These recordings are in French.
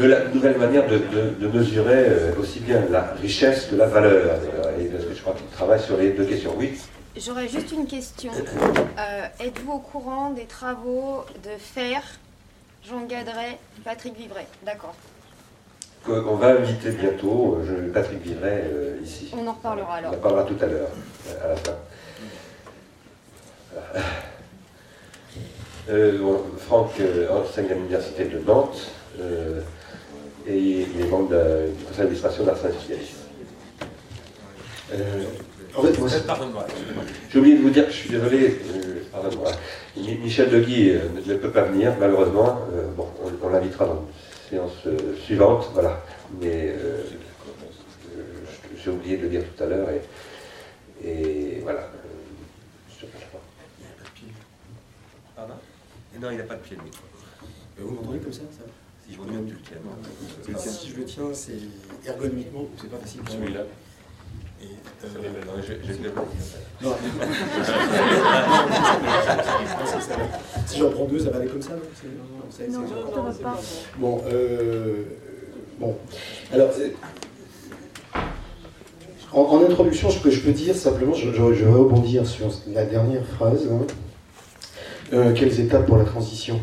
de la nouvelle manière de, mesurer aussi bien la richesse que la valeur. Et parce que je crois qu'il travaille sur les deux questions. Oui J'aurais juste une question. Êtes-vous au courant des travaux de Fer, Jean Gadret, Patrick Vivray? D'accord. On va inviter bientôt Patrick Vivray ici. On en reparlera alors. On en parlera tout à l'heure, à la fin. Euh, Franck euh, enseigne à l'université de Nantes euh, et il est membre du conseil d'administration d'Arsène euh, en fait, j'ai oublié de vous dire que je suis désolé, pardonne-moi. Michel Deguy ne peut pas venir, malheureusement. bon, on, l'invitera dans une séance suivante, voilà. Mais j'ai oublié de le dire tout à l'heure et, et voilà. Non, il n'a pas de pied, lui. Euh, vous m'entendez comme ça, ça? Si je vous demande, tu le tiens. Si je le tiens, c'est ergonomiquement, c'est pas facile. Celui-là. Et, euh... Non, je, je l'ai pas. Non. si j'en prends deux, ça va aller comme ça Non, non, non, pas. Bon, euh, bon. Alors, en, en, introduction, ce que je peux dire simplement, je, je, je vais rebondir sur la dernière phrase. Hein. Euh, quelles étapes pour la transition?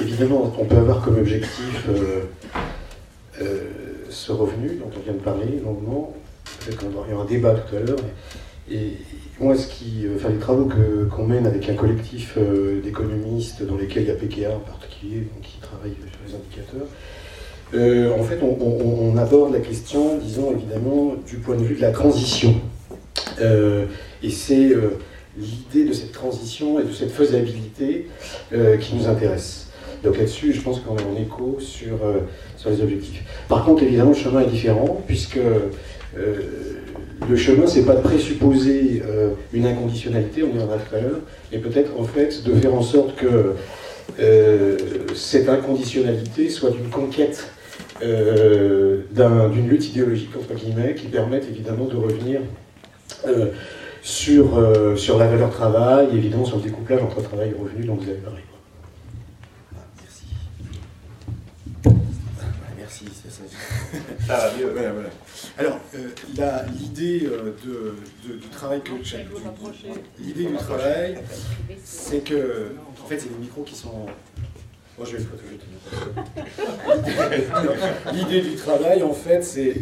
Évidemment, on peut avoir comme objectif euh, ce revenu dont on vient de parler longuement. Qu'il y aura un débat tout à l'heure. Et, moi, ce qui, enfin, les travaux qu'on mène avec un collectif d'économistes dans lesquels il y a PKA en particulier, qui travaille sur les indicateurs, en fait, on, on, aborde la question, disons évidemment, du point de vue de la transition. et c'est l'idée de cette transition et de cette faisabilité euh, qui nous intéresse. Donc là-dessus, je pense qu'on est en écho sur, euh, sur les objectifs. Par contre, évidemment, le chemin est différent, puisque euh, le chemin, c'est pas de présupposer une inconditionnalité, on y reviendra tout à l'heure, mais peut-être en fait de faire en sorte que cette inconditionnalité soit d'une conquête d'une lutte idéologique, entre guillemets, qui permette évidemment de revenir sur, euh, sur la valeur travail, évidemment sur le découplage entre travail et revenu dont vous avez parlé. Ah, merci. merci, c'est ça. Ah, mieux. Voilà, voilà. Alors, euh, l'idée euh, de, de, du travail que l'idée du travail, c'est que, en fait, c'est les micros qui sont. Moi, je vais le L'idée du travail, en fait, c'est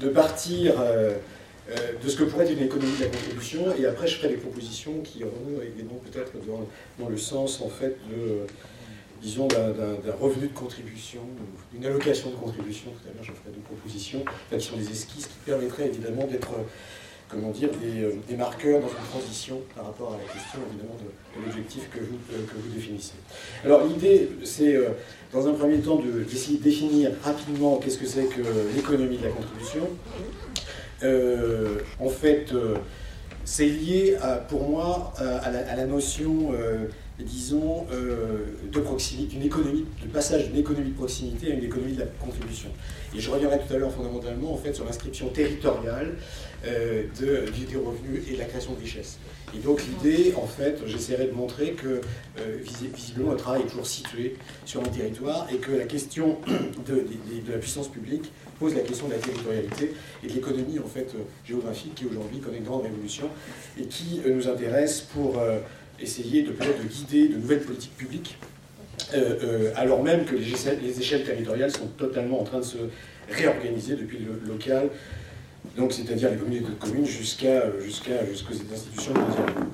de partir euh, de ce que pourrait être une économie de la contribution, et après je ferai des propositions qui iront également peut-être dans, le sens en fait de, disons, d'un revenu de contribution, d'une allocation de contribution, tout à l'heure je ferai des propositions, qui sont des esquisses qui permettraient évidemment d'être, comment dire, des, euh, des, marqueurs dans une transition par rapport à la question évidemment de, l'objectif que vous, euh, que vous définissez. Alors l'idée, c'est dans un premier temps d'essayer de, de définir rapidement qu'est-ce que c'est que l'économie de la contribution, euh, en fait, euh, c'est lié, pour moi, à la, notion, euh, disons, de proximité, d'une économie, de passage d'une économie de proximité à une économie de la contribution. Et je reviendrai tout à l'heure fondamentalement en fait sur l'inscription territoriale de, des revenus et de la création de richesses. Et donc l'idée, en fait, j'essaierai de montrer que visiblement le travail est toujours situé sur un territoire et que la question de la puissance publique pose la question de la territorialité et de l'économie en fait euh, géographique qui aujourd'hui connaît une grande révolution et qui euh, nous intéresse pour euh, essayer de de guider de nouvelles politiques publiques alors même que les échelles, les échelles, territoriales sont totalement en train de se réorganiser depuis le local, donc c'est-à-dire les communautés de communes jusqu'à jusqu'à jusqu'aux institutions mondiales.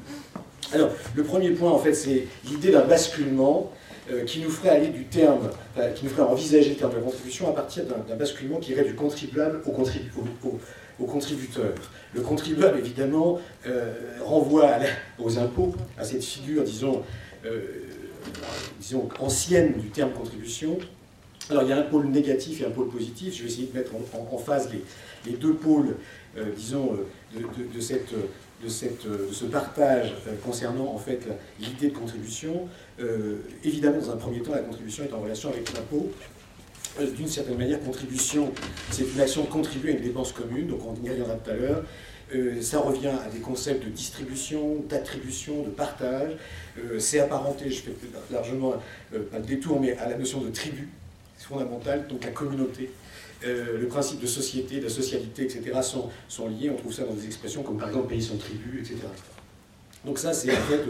Alors le premier point en fait c'est l'idée d'un basculement qui nous ferait aller du terme, qui nous ferait envisager le terme de contribution à partir d'un basculement qui irait du contribuable au, au, contributeur. Le contribuable, évidemment, euh, renvoie aux impôts, à cette figure, disons, euh, disons, ancienne du terme contribution. Alors, il y a un pôle négatif et un pôle positif. Je vais essayer de mettre en, phase les, deux pôles, disons, de, cette de, ce partage concernant en fait l'idée de contribution. Euh, évidemment, dans un premier temps, la contribution est en relation avec l'impôt. Euh, d'une certaine manière, contribution, c'est une action de contribuer à une dépense commune, donc on y reviendra tout à l'heure. Euh, ça revient à des concepts de distribution, d'attribution, de partage. c'est apparenté, je fais largement, pas de détour, mais à la notion de tribu. Fondamentale, donc la communauté. Euh, le principe de société, de socialité, etc. Sont, sont liés. On trouve ça dans des expressions comme par exemple pays sans tribu, etc. Donc ça, c'est en fait,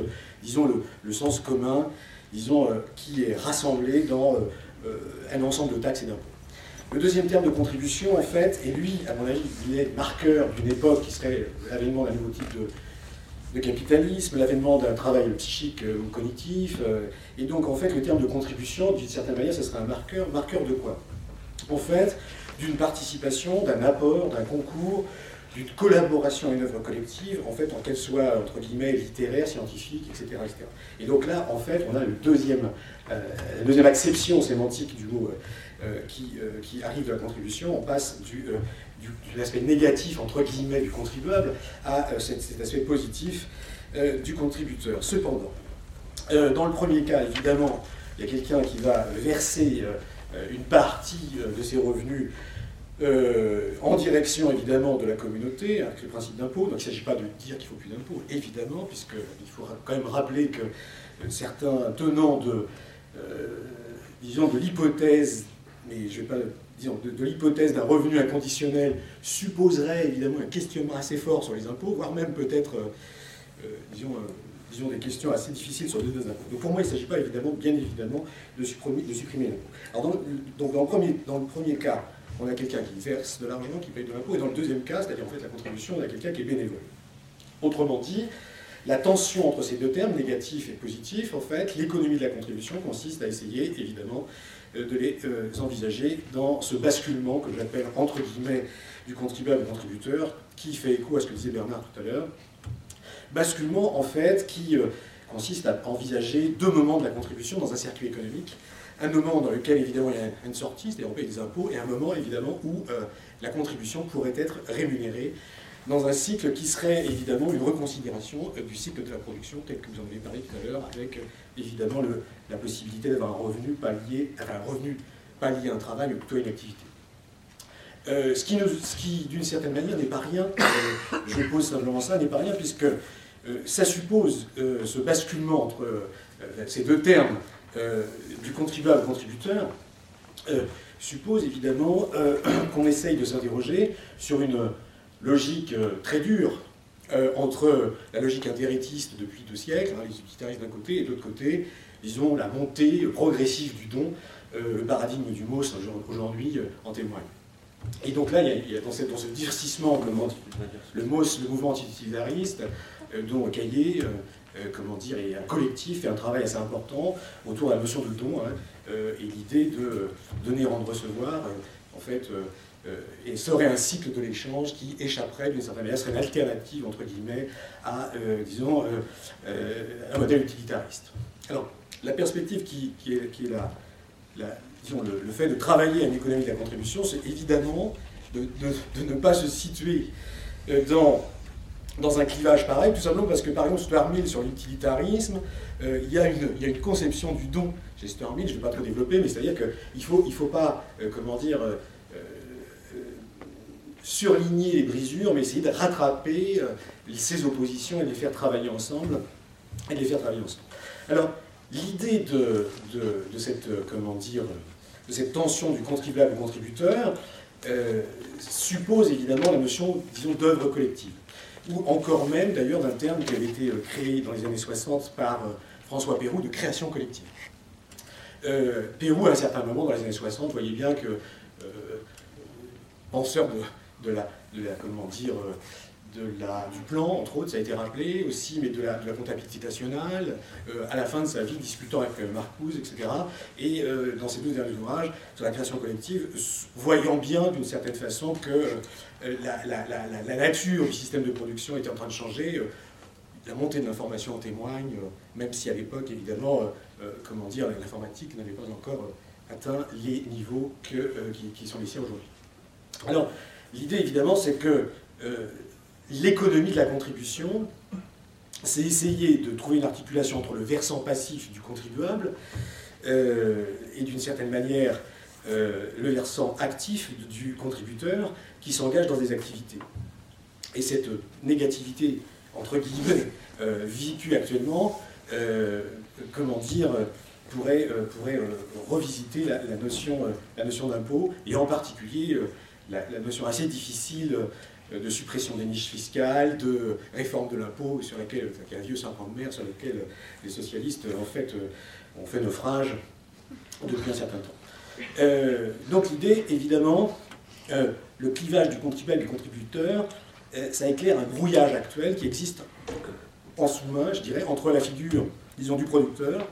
disons, le, le, sens commun, disons, qui est rassemblé dans un ensemble de taxes et d'impôts. Le deuxième terme de contribution, en fait, et lui, à mon avis, il est marqueur d'une époque qui serait l'avènement d'un nouveau type de, capitalisme, l'avènement d'un travail psychique euh, ou cognitif. Euh, et donc, en fait, le terme de contribution, d'une certaine manière, ce serait un marqueur. Marqueur de quoi? En fait, d'une participation, d'un apport, d'un concours, d'une collaboration à une œuvre collective, en fait, en qu'elle soit, entre guillemets, littéraire, scientifique, etc., Et donc là, en fait, on a le deuxième, euh, la deuxième acception sémantique du mot qui, qui, arrive de la contribution, on passe du, de l'aspect négatif, entre guillemets, du contribuable à cet, cet, aspect positif du contributeur. Cependant, dans le premier cas, évidemment, il y a quelqu'un qui va verser une partie de ses revenus euh, en direction évidemment de la communauté, avec le principe d'impôt. Donc il ne s'agit pas de dire qu'il ne faut plus d'impôt, évidemment, puisqu'il faut quand même rappeler que certains tenants de, euh, disons, de l'hypothèse mais je vais pas de, l'hypothèse d'un revenu inconditionnel supposerait évidemment un questionnement assez fort sur les impôts, voire même peut-être, euh, euh, disons, euh, disons, des questions assez difficiles sur les deux impôts. Donc pour moi, il ne s'agit pas évidemment, bien évidemment, de supprimer, de supprimer l'impôt. Alors donc dans le, premier, dans le premier cas, on a quelqu'un qui verse de l'argent, qui paye de l'impôt, et dans le deuxième cas, c'est-à-dire en fait la contribution, on a quelqu'un qui est bénévole. Autrement dit, la tension entre ces deux termes, négatif et positif, en fait, l'économie de la contribution consiste à essayer, évidemment, de les euh, envisager dans ce basculement que j'appelle entre guillemets du contribuable au contributeur, qui fait écho à ce que disait Bernard tout à l'heure. Basculement en fait qui euh, consiste à envisager deux moments de la contribution dans un circuit économique. Un moment dans lequel évidemment il y a une sortie, c'est-à-dire on paye des impôts, et un moment évidemment où la contribution pourrait être rémunérée dans un cycle qui serait évidemment une reconsidération du cycle de la production tel que vous en avez parlé tout à l'heure avec évidemment le, la possibilité d'avoir un revenu pas lié, enfin un revenu pas lié à un travail, mais plutôt à une activité. Euh, ce qui, d'une certaine manière, n'est pas rien, euh, je pose simplement ça, n'est pas rien, puisque euh, ça suppose ce basculement entre ces deux termes du contribuable contributeur, suppose évidemment qu'on essaye de s'interroger sur une logique très dure entre la logique intérétiste depuis deux siècles, hein, les utilitaristes d'un côté, et de l'autre côté, disons, la montée progressive du don, euh, le paradigme du MOS aujourd'hui euh, en témoigne. Et donc là, il y a, dans, ce, dans, le MOS, le mouvement utilitariste, euh, dont Caillé, comment dire, est un collectif et un travail assez important autour de la notion de don, hein, et l'idée de donner, rendre, recevoir, en fait, et serait un cycle de l'échange qui échapperait d'une certaine manière, serait une alternative, entre guillemets, à, disons, un modèle utilitariste. Alors, la perspective qui, est, le, fait de travailler à une économie de la contribution, c'est évidemment de, ne pas se situer euh, dans, dans un clivage pareil, tout simplement parce que, par exemple, Stuart sur l'utilitarisme, euh, il, y a une, conception du don chez Stuart je ne vais pas trop développer, mais c'est-à-dire qu'il ne faut, il faut pas, euh, comment dire, surligner les brisures, mais essayer de rattraper ces oppositions et de les faire travailler ensemble. Et les faire travailler ensemble. Alors, l'idée de, cette, euh, comment dire, de cette tension du contribuable au contributeur euh, suppose évidemment la notion, disons, d'œuvre collective. Ou encore même, d'ailleurs, d'un terme qui avait été euh, créé dans les années 60 par François Pérou de création collective. Pérou, à un certain moment, dans les années 60, voyait bien que, penseur de, la, de la, comment dire, du plan, entre autres, ça a été rappelé aussi, mais de la, comptabilité nationale, euh, à la fin de sa vie, discutant avec euh, Marcuse, etc. Et euh, dans ses deux derniers ouvrages sur la création collective, voyant bien d'une certaine façon que la, la, nature du système de production était en train de changer, la montée de l'information en témoigne, même si à l'époque, évidemment, comment dire, l'informatique n'avait pas encore atteint les niveaux qui, sont les siens aujourd'hui. Alors, l'idée, évidemment, c'est que l'économie de la contribution, c'est essayer de trouver une articulation entre le versant passif du contribuable euh, et d'une certaine manière euh, le versant actif du contributeur qui s'engage dans des activités. Et cette négativité, entre guillemets, euh, vécue actuellement, comment dire, pourrait, pourrait revisiter la, notion, la notion d'impôt, et en particulier la, notion assez difficile de suppression des niches fiscales, de réforme de l'impôt, sur laquelle, qui est un vieux serpent de mer, sur lequel les socialistes, en fait, ont fait naufrage depuis un certain temps. donc l'idée, évidemment, le clivage du contribuable et du contributeur, ça éclaire un brouillage actuel qui existe en sous-main, je dirais, entre la figure, disons, du producteur,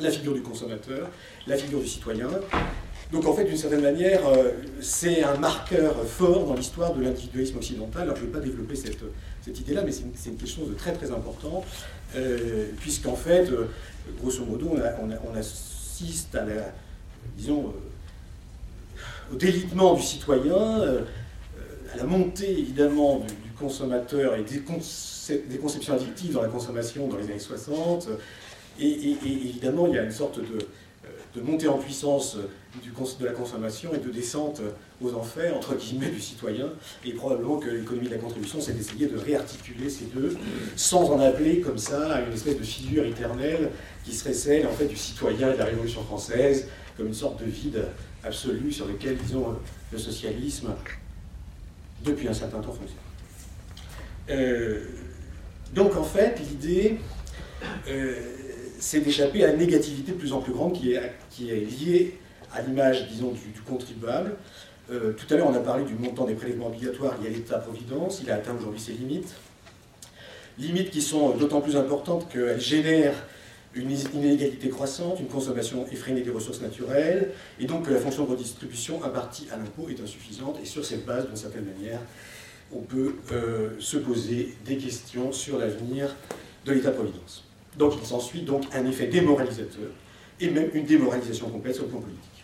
la figure du consommateur, la figure du citoyen. Donc en fait, d'une certaine manière, euh, c'est un marqueur fort dans l'histoire de l'individualisme occidental. Alors je ne vais pas développer cette, cette idée-là, mais c'est une, quelque chose de très très important, euh, puisqu'en fait, euh, grosso modo, on, assiste à la, disons, au délitement du citoyen, à la montée évidemment du, consommateur et des, des conceptions addictives dans la consommation dans les années 60. Et, évidemment, il y a une sorte de, euh, de montée en puissance du, de la consommation et de descente aux enfers, entre guillemets, du citoyen. Et probablement que l'économie de la contribution, c'est d'essayer de réarticuler ces deux, sans en appeler comme ça à une espèce de figure éternelle qui serait celle en fait, du citoyen et de la Révolution française, comme une sorte de vide absolu sur lequel, disons, le socialisme, depuis un certain temps, fonctionne. Euh, donc en fait, l'idée, euh, c'est d'échapper à la négativité de plus en plus grande qui est, qui est liée à l'image, disons, du, contribuable. Euh, tout à l'heure, on a parlé du montant des prélèvements obligatoires lié à l'État-providence. Il a atteint aujourd'hui ses limites. Limites qui sont d'autant plus importantes qu'elles génèrent une inégalité croissante, une consommation effrénée des ressources naturelles, et donc que la fonction de redistribution impartie à l'impôt est insuffisante. Et sur cette base, d'une certaine manière, on peut euh, se poser des questions sur l'avenir de l'État-providence. Donc il s'ensuit donc un effet démoralisateur et même une démoralisation complète sur le plan politique.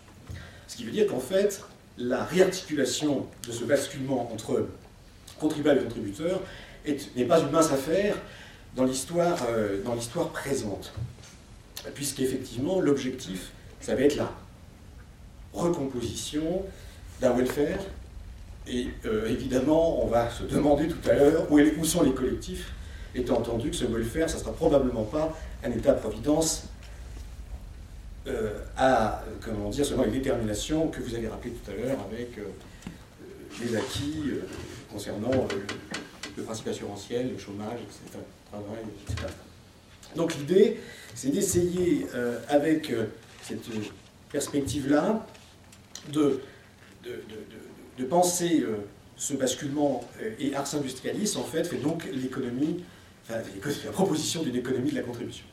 Ce qui veut dire qu'en fait, la réarticulation de ce basculement entre contribuable et contributeur n'est pas une mince affaire dans l'histoire euh, présente. Puisqu'effectivement, l'objectif, ça va être la recomposition d'un welfare et euh, évidemment, on va se demander tout à l'heure où, où, sont les collectifs, étant entendu que ce welfare, ça ne sera probablement pas un État-providence euh, à, comment dire, selon les déterminations que vous avez rappelées tout à l'heure avec euh, les acquis concernant le principe assurantiel, le chômage, etc.. Donc l'idée, c'est d'essayer, avec cette perspective-là, de, de, penser euh, ce basculement euh, et Ars Industrialis, en fait, fait donc l'économie, enfin, la proposition d'une économie de la contribution.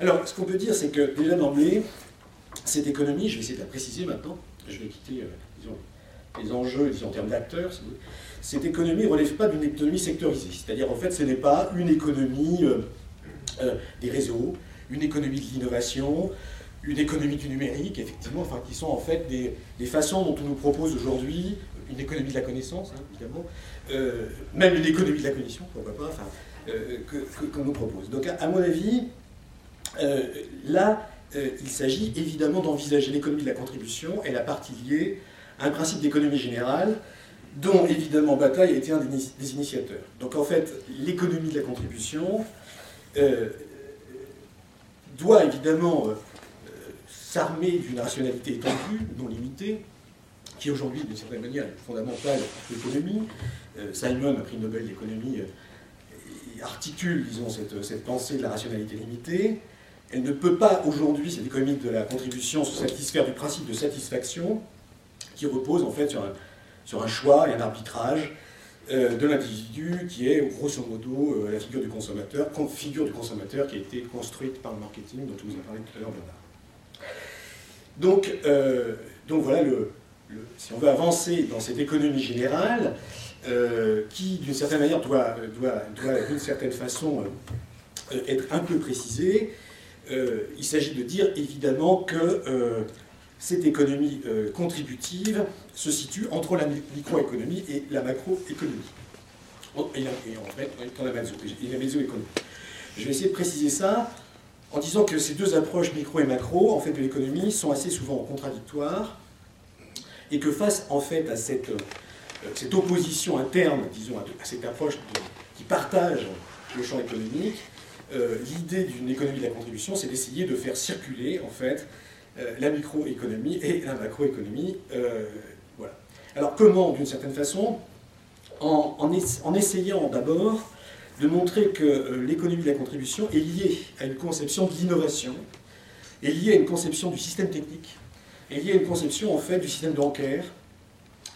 Alors, ce qu'on peut dire, c'est que déjà d'emblée, cette économie, je vais essayer de la préciser maintenant, je vais quitter euh, les enjeux disons, en termes d'acteurs, cette économie ne relève pas d'une économie sectorisée. C'est-à-dire, en fait, ce n'est pas une économie des réseaux, une économie de l'innovation, une économie du numérique, effectivement, enfin, qui sont en fait des, des façons dont on nous propose aujourd'hui une économie de la connaissance, hein, évidemment, euh, même une économie de la cognition, pourquoi pas, enfin, euh, qu'on nous propose. Donc, à, mon avis, euh, là, il s'agit évidemment d'envisager l'économie de la contribution et la partie liée à un principe d'économie générale dont évidemment Bataille a été un des initiateurs. Donc en fait, l'économie de la contribution doit évidemment s'armer d'une rationalité étendue, non limitée, qui aujourd'hui, d'une certaine manière, est fondamentale de l'économie. Euh, Simon, prix Nobel d'économie, euh, articule, disons, cette, pensée de la rationalité limitée. Elle ne peut pas aujourd'hui, cette économie de la contribution, se satisfaire du principe de satisfaction qui repose en fait sur un, choix et un arbitrage euh, de l'individu qui est grosso modo la figure du consommateur, figure du consommateur qui a été construite par le marketing dont je vous ai parlé tout à l'heure Bernard. Donc, euh, donc voilà, le, si on veut avancer dans cette économie générale, euh, qui d'une certaine manière doit, doit, doit d'une certaine façon euh, être un peu précisée, il s'agit de dire évidemment que cette économie contributive se situe entre la microéconomie et la macroéconomie. Et, et, en fait, dans la. Je vais essayer de préciser ça en disant que ces deux approches micro et macro en fait, de l'économie sont assez souvent contradictoires et que face en fait à euh, cette opposition interne, disons, à, cette approche qui partage le champ économique, euh, l'idée d'une économie de la contribution, c'est d'essayer de faire circuler, en fait, euh, la microéconomie et la macroéconomie. Euh, voilà. Alors comment, d'une certaine façon en, essayant d'abord de montrer que l'économie de la contribution est liée à une conception de l'innovation, est liée à une conception du système technique, est liée à une conception en fait du système bancaire,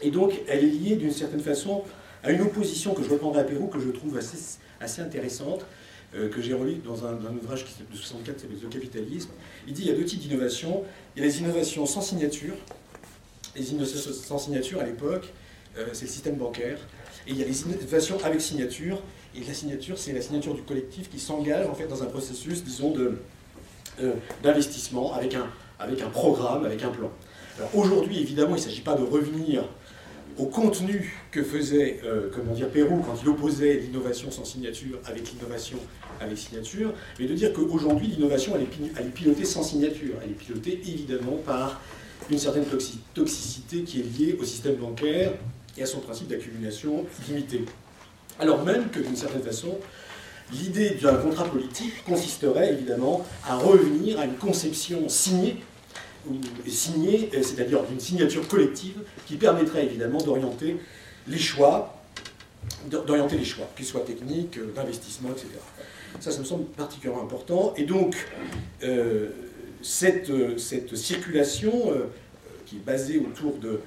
et donc elle est liée d'une certaine façon à une opposition que je reprendrai à Pérou, que je trouve assez, intéressante, euh, que j'ai relu dans un, ouvrage qui, de 64 qui s'appelle Le capitalisme. Il dit qu'il y a deux types d'innovations. Il y a les innovations sans signature. Les innovations sans signature, à l'époque, euh, c'est le système bancaire. Et il y a les innovations avec signature. Et la signature, c'est la signature du collectif qui s'engage en fait dans un processus, disons, euh, d'investissement avec un, avec un programme, avec un plan. Alors aujourd'hui, évidemment, il ne s'agit pas de revenir au contenu que faisait euh, comment dire, Pérou quand il opposait l'innovation sans signature avec l'innovation avec signature, mais de dire qu'aujourd'hui l'innovation elle, elle, est pilotée sans signature, elle est pilotée évidemment par une certaine toxicité qui est liée au système bancaire et à son principe d'accumulation limitée. Alors même que d'une certaine façon, l'idée d'un contrat politique consisterait évidemment à revenir à une conception signée signé, euh, c'est-à-dire d'une signature collective qui permettrait évidemment d'orienter les choix, d'orienter les choix, qu'ils soient techniques, euh, d'investissement, etc. Ça, ça me semble particulièrement important. Et donc, euh, cette, cette, circulation qui est basée autour de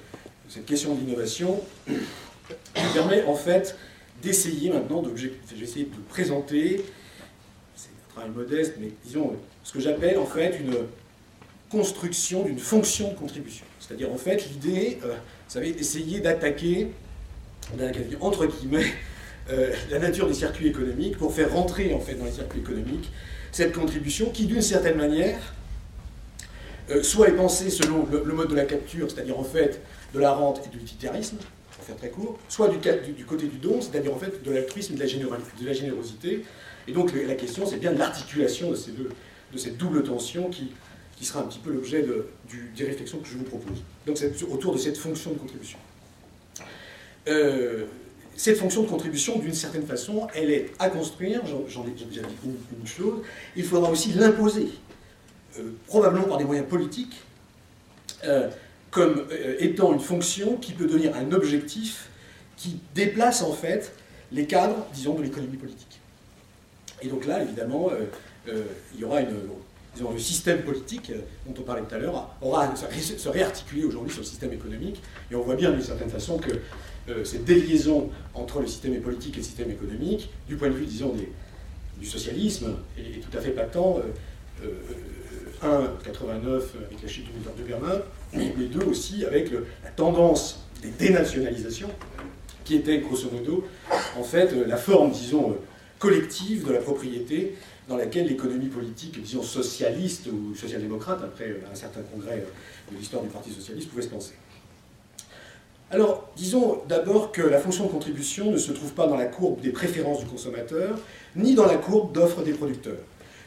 cette question de l'innovation permet en fait d'essayer maintenant, j'essaie de présenter, c'est un travail modeste, mais disons, ce que j'appelle en fait une construction d'une fonction de contribution. C'est-à-dire, en fait, l'idée, euh, vous savez, essayer d'attaquer, entre guillemets, euh, la nature des circuits économiques pour faire rentrer, en fait, dans les circuits économiques, cette contribution qui, d'une certaine manière, euh, soit est pensée selon le, mode de la capture, c'est-à-dire, en fait, de la rente et de l'utilitarisme, pour faire très court, soit du, côté du don, c'est-à-dire, en fait, de l'altruisme et de la, générosité. Et donc, la question, c'est bien l'articulation de, ces deux, de cette double tension qui, qui sera un petit peu l'objet de, des réflexions que je vous propose. Donc autour de cette fonction de contribution. Euh, cette fonction de contribution, d'une certaine façon, elle est à construire, j'en ai déjà dit une, chose, il faudra aussi l'imposer, euh, probablement par des moyens politiques, euh, comme étant une fonction qui peut devenir un objectif qui déplace en fait les cadres, disons, de l'économie politique. Et donc là, évidemment, il y aura une, disons, le système politique euh, dont on parlait tout à l'heure aura se réarticuler aujourd'hui sur le système économique. Et on voit bien d'une certaine façon que euh, cette déliaison entre le système politique et le système économique, du point de vue, disons, du socialisme, est, tout à fait patent. Euh, un, 89 avec la chute du mur de Berlin, mais deux aussi avec la tendance des dénationalisations, qui était grosso modo, en fait, la forme, disons, collective de la propriété dans laquelle l'économie politique, disons socialiste ou social-démocrate, après euh, un certain congrès euh, de l'histoire du Parti socialiste, pouvait se penser. Alors, disons d'abord que la fonction de contribution ne se trouve pas dans la courbe des préférences du consommateur, ni dans la courbe d'offres des producteurs.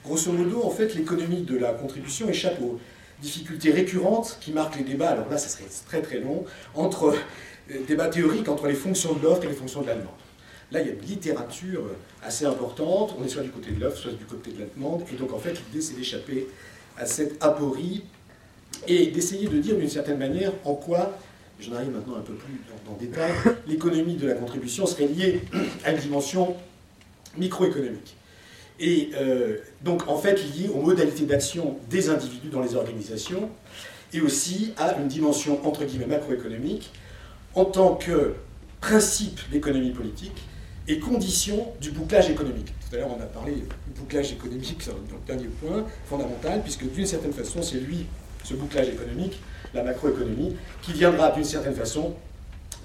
Grosso modo, en fait, l'économie de la contribution échappe aux difficultés récurrentes qui marquent les débats, alors là, ça serait très très long, entre euh, débats théoriques entre les fonctions de l'offre et les fonctions de la demande. Là, il y a une littérature assez importante. On est soit du côté de l'offre, soit du côté de la demande. Et donc, en fait, l'idée, c'est d'échapper à cette aporie et d'essayer de dire d'une certaine manière en quoi, j'en arrive maintenant un peu plus dans, le détail, l'économie de la contribution serait liée à une dimension microéconomique. Et euh, donc, en fait, liée aux modalités d'action des individus dans les organisations et aussi à une dimension, entre guillemets, macroéconomique en tant que principe d'économie politique et conditions du bouclage économique. Tout à l'heure, on a parlé du bouclage économique, c'est le dernier point fondamental, puisque d'une certaine façon, c'est lui, ce bouclage économique, la macroéconomie, qui viendra d'une certaine façon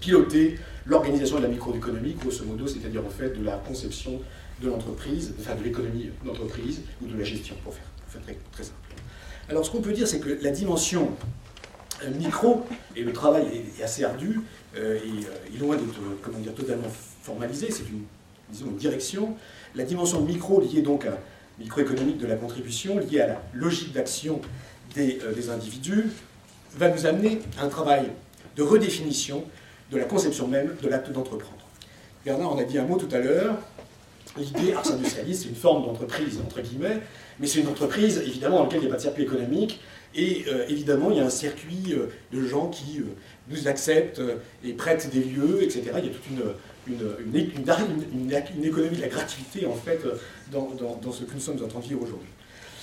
piloter l'organisation de la microéconomie, grosso modo, c'est-à-dire en fait de la conception de l'entreprise, enfin de l'économie d'entreprise ou de la gestion, pour faire, très, simple. Alors, ce qu'on peut dire, c'est que la dimension euh, micro, et le travail est assez ardu, euh, et euh, est loin d'être comment dire, totalement formalisé, c'est une, disons, une direction. La dimension micro liée donc à microéconomique de la contribution, liée à la logique d'action des, des, individus, va nous amener à un travail de redéfinition de la conception même de l'acte d'entreprendre. Bernard en a dit un mot tout à l'heure, l'idée ars industrialis, c'est une forme d'entreprise, entre guillemets, mais c'est une entreprise, évidemment, dans laquelle il n'y a pas de circuit économique, et euh, évidemment, il y a un circuit euh, de gens qui euh, nous acceptent et prêtent des lieux, etc. Il y a toute une, une, une, économie de la gratuité, en fait, dans, dans- ce que nous sommes en train de vivre aujourd'hui.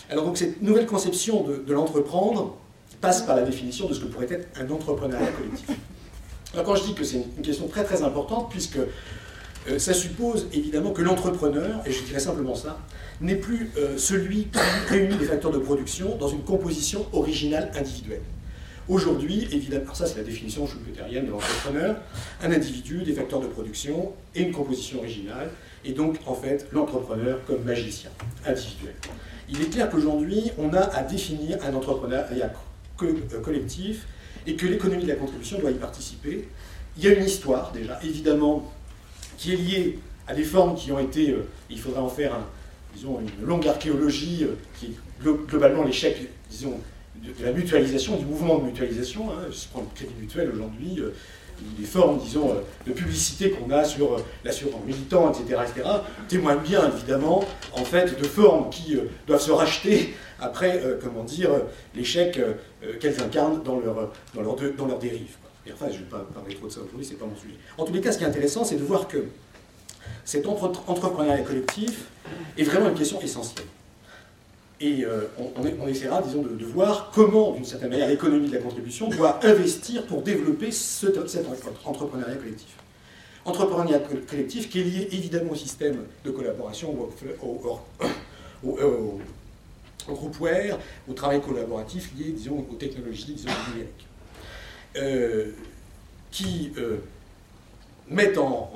Alors, donc, cette nouvelle conception de, de l'entreprendre passe par la définition de ce que pourrait être un entrepreneuriat collectif. Alors, quand je dis que c'est une question très très importante, puisque euh, ça suppose évidemment que l'entrepreneur, et je dirais simplement ça, n'est plus euh, celui qui réunit les facteurs de production dans une composition originale individuelle. Aujourd'hui, évidemment, ça c'est la définition schumpeterienne de l'entrepreneur, un individu, des facteurs de production et une composition originale, et donc en fait l'entrepreneur comme magicien individuel. Il est clair qu'aujourd'hui, on a à définir un entrepreneuriat euh, collectif et que l'économie de la contribution doit y participer. Il y a une histoire déjà, évidemment, qui est liée à des formes qui ont été, euh, il faudrait en faire disons, une longue archéologie euh, qui est glo- globalement l'échec, disons, de, la mutualisation, du mouvement de mutualisation. hein. Je prends le crédit mutuel aujourd'hui, euh, des formes, disons, euh, de publicité qu'on a sur l'assurance militant, etc., etc., témoignent bien, évidemment, en fait, de formes qui doivent se racheter après, comment dire, l'échec qu'elles incarnent dans leur, dans leur, dans leur dérive. Et enfin, je ne vais pas parler trop de ça aujourd'hui, c'est pas mon sujet. En tous les cas, ce qui est intéressant, c'est de voir que cet entre- entrepreneuriat collectif est vraiment une question essentielle. Et euh, on, on essaiera, disons, de, voir comment, d'une certaine manière, l'économie de la contribution doit investir pour développer ce, cet entre- entrepreneuriat collectif. Entrepreneuriat co- collectif qui est lié évidemment au système de collaboration, au, au- au- au- au- groupware, au travail collaboratif lié, disons, aux technologies, numériques. Euh, qui euh, mettent en,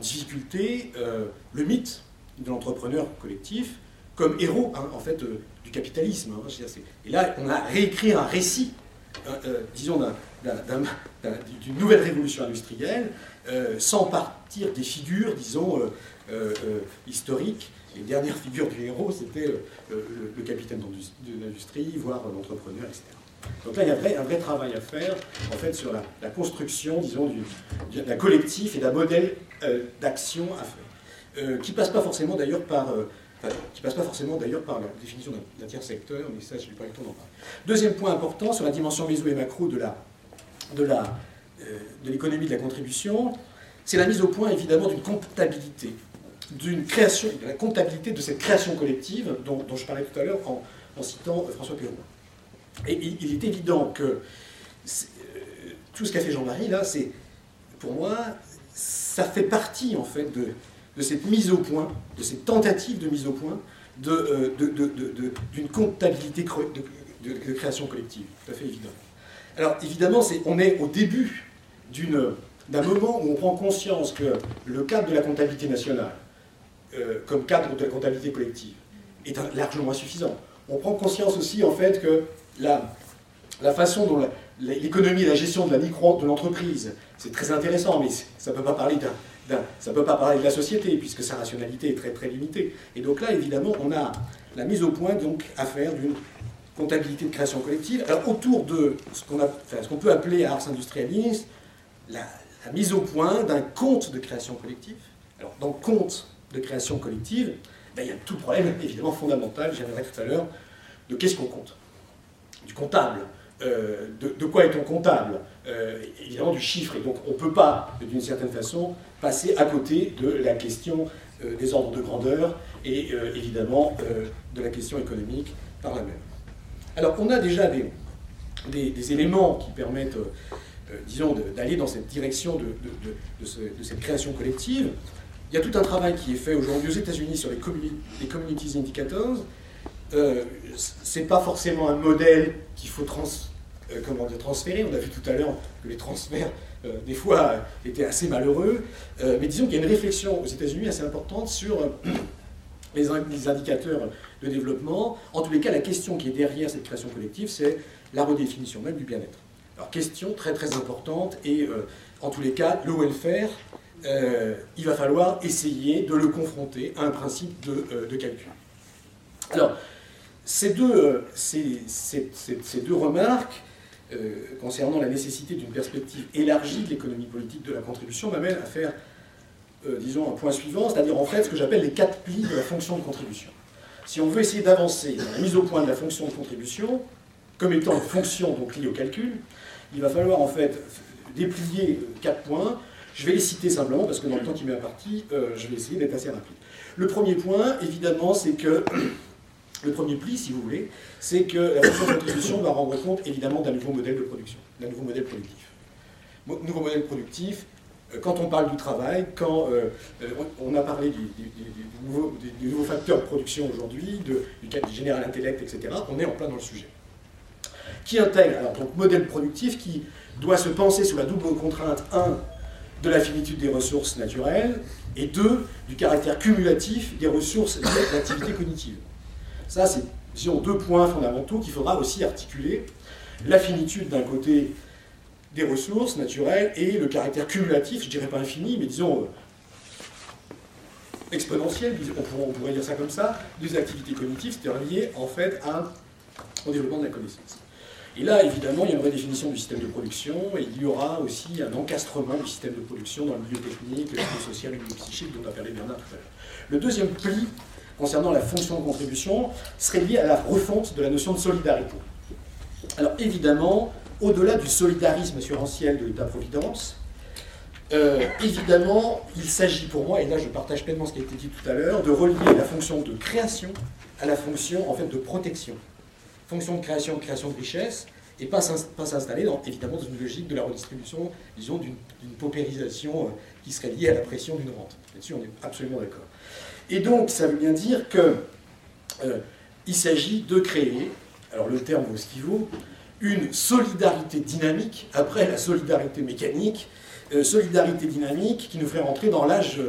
difficulté euh, le mythe de l'entrepreneur collectif comme héros, hein, en fait, du capitalisme. hein. Et là, on a réécrit un récit, hein, disons, d'un- d'un- d'un- d'un- d'une nouvelle révolution industrielle, sans partir des figures, disons, historiques. Les dernières figures du héros, c'était le, le capitaine de l'industrie, voire l'entrepreneur, etc. Donc là, il y a un vrai, travail à faire, en fait, sur la, construction, disons, du- du- d'un collectif et d'un modèle euh, d'action à faire, euh, qui passe pas forcément d'ailleurs par, euh, qui passe pas forcément d'ailleurs par la définition d'un tiers secteur, mais ça, je n'ai pas le temps d'en parler. Deuxième point important sur la dimension méso et macro de la, de l'économie de la contribution, c'est la mise au point évidemment d'une comptabilité, d'une création, de la comptabilité de cette création collective dont, je parlais tout à l'heure en, citant François Perron. Et il, est évident que euh, tout ce qu'a fait Jean-Marie là, c'est pour moi, ça fait partie en fait de, de cette mise au point, de cette tentative de mise au point de, euh, de- d'une comptabilité de, création collective, tout à fait évident. Alors évidemment, c'est, on est au début d'une, d'un moment où on prend conscience que le cadre de la comptabilité nationale, euh, comme cadre de la comptabilité collective, est largement insuffisant. On prend conscience aussi en fait que la, façon dont l'économie et la gestion de la micro de l'entreprise, c'est très intéressant, mais ça ne peut pas parler ça peut pas parler de la société puisque sa rationalité est très très limitée. Et donc là, évidemment, on a la mise au point donc à faire d'une comptabilité de création collective. Alors autour de ce qu'on, peut appeler à Ars Industrialis, la, mise au point d'un compte de création collective. Alors dans compte de création collective, ben, il y a tout problème évidemment fondamental, j'y reviendrai tout à l'heure, de qu'est-ce qu'on compte Du comptable. Euh, de, quoi est-on comptable Euh, Évidemment du chiffre. Et donc on ne peut pas, d'une certaine façon, passer à côté de la question euh, des ordres de grandeur et évidemment de la question économique par la même. Alors on a déjà des, éléments qui permettent, disons, d'aller dans cette direction de, de- de- de ce- de cette création collective. Il y a tout un travail qui est fait aujourd'hui aux États-Unis sur les communities indicators. Euh, c'est pas forcément un modèle qu'il faut trans, euh, comment dire, transférer. On a vu tout à l'heure que les transferts, euh, des fois, étaient assez malheureux. Mais disons qu'il y a une réflexion aux États-Unis assez importante sur les, in- les indicateurs de développement. En tous les cas, la question qui est derrière cette création collective, c'est la redéfinition même du bien-être. Alors, question très très importante, et en tous les cas, le welfare, il va falloir essayer de le confronter à un principe de, de calcul. Alors, ces deux, euh, ces, ces- deux remarques euh, concernant la nécessité d'une perspective élargie de l'économie politique de la contribution m'amènent à faire euh, disons, un point suivant, c'est-à-dire en fait ce que j'appelle les quatre plis de la fonction de contribution. Si on veut essayer d'avancer dans la mise au point de la fonction de contribution, comme étant une fonction donc liée au calcul, il va falloir en fait déplier quatre points. Je vais les citer simplement parce que dans le temps qui m'est imparti, je vais essayer d'être assez rapide. Le premier point, évidemment, c'est que le premier pli, si vous voulez, c'est que la fonction de contribution va rendre compte évidemment d'un nouveau modèle de production, d'un nouveau modèle productif. Nouveau modèle productif, euh, quand on parle du travail, quand euh, euh, on a parlé du, du- du- nouveau, facteur de production aujourd'hui, du cadre du général intellect, etc., on est en plein dans le sujet. Qui intègre, alors donc modèle productif qui doit se penser sous la double contrainte 1 de la finitude des ressources naturelles et 2 du caractère cumulatif des ressources liées à l'activité cognitive. Ça, c'est deux points fondamentaux qu'il faudra aussi articuler. La finitude d'un côté des ressources naturelles et le caractère cumulatif, je dirais pas infini, mais disons euh, exponentiel, on pourrait, dire ça comme ça, des activités cognitives, c'est-à-dire liées en fait au développement de la connaissance. Et là, évidemment, il y a une redéfinition du système de production et il y aura aussi un encastrement du système de production dans le milieu technique, le milieu social, le milieu psychique dont a parlé Bernard tout à l'heure. Le deuxième pli concernant la fonction de contribution serait lié à la refonte de la notion de solidarité. Alors évidemment, au-delà du solidarisme assurantiel de l'État-providence, euh, évidemment, il s'agit pour moi, et là je partage pleinement ce qui a été dit tout à l'heure, de relier la fonction de création à la fonction en fait de protection. Fonction de création, création de richesse, et pas s'ins- pas s'installer dans, évidemment dans une logique de la redistribution, disons, d'une d'une paupérisation euh, qui serait liée à la pression d'une rente. Là-dessus, on est absolument d'accord. Et donc, ça veut bien dire que euh, s'agit de créer, alors le terme vaut ce qu'il vaut, une solidarité dynamique après la solidarité mécanique, euh, solidarité dynamique qui nous ferait rentrer dans l'âge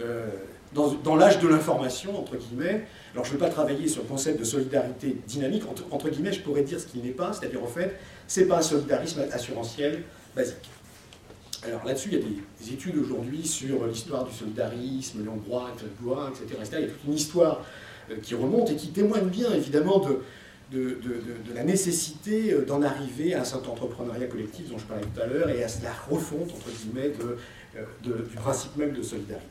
euh, dans, l'âge de l'information, entre guillemets. Alors je ne veux pas travailler sur le concept de solidarité dynamique, entre, entre guillemets, je pourrais dire ce qu'il n'est pas, c'est-à-dire en fait, c'est pas un solidarisme assurantiel basique. Alors là-dessus, il y a des, des études aujourd'hui sur l'histoire du solidarisme, Gaulois, etc., etc. Il y a toute une histoire euh, qui remonte et qui témoigne bien évidemment de, de, la nécessité euh, d'en arriver à certain entrepreneuriat collectif dont je parlais tout à l'heure et à la refonte, entre guillemets, euh, du principe même de solidarité.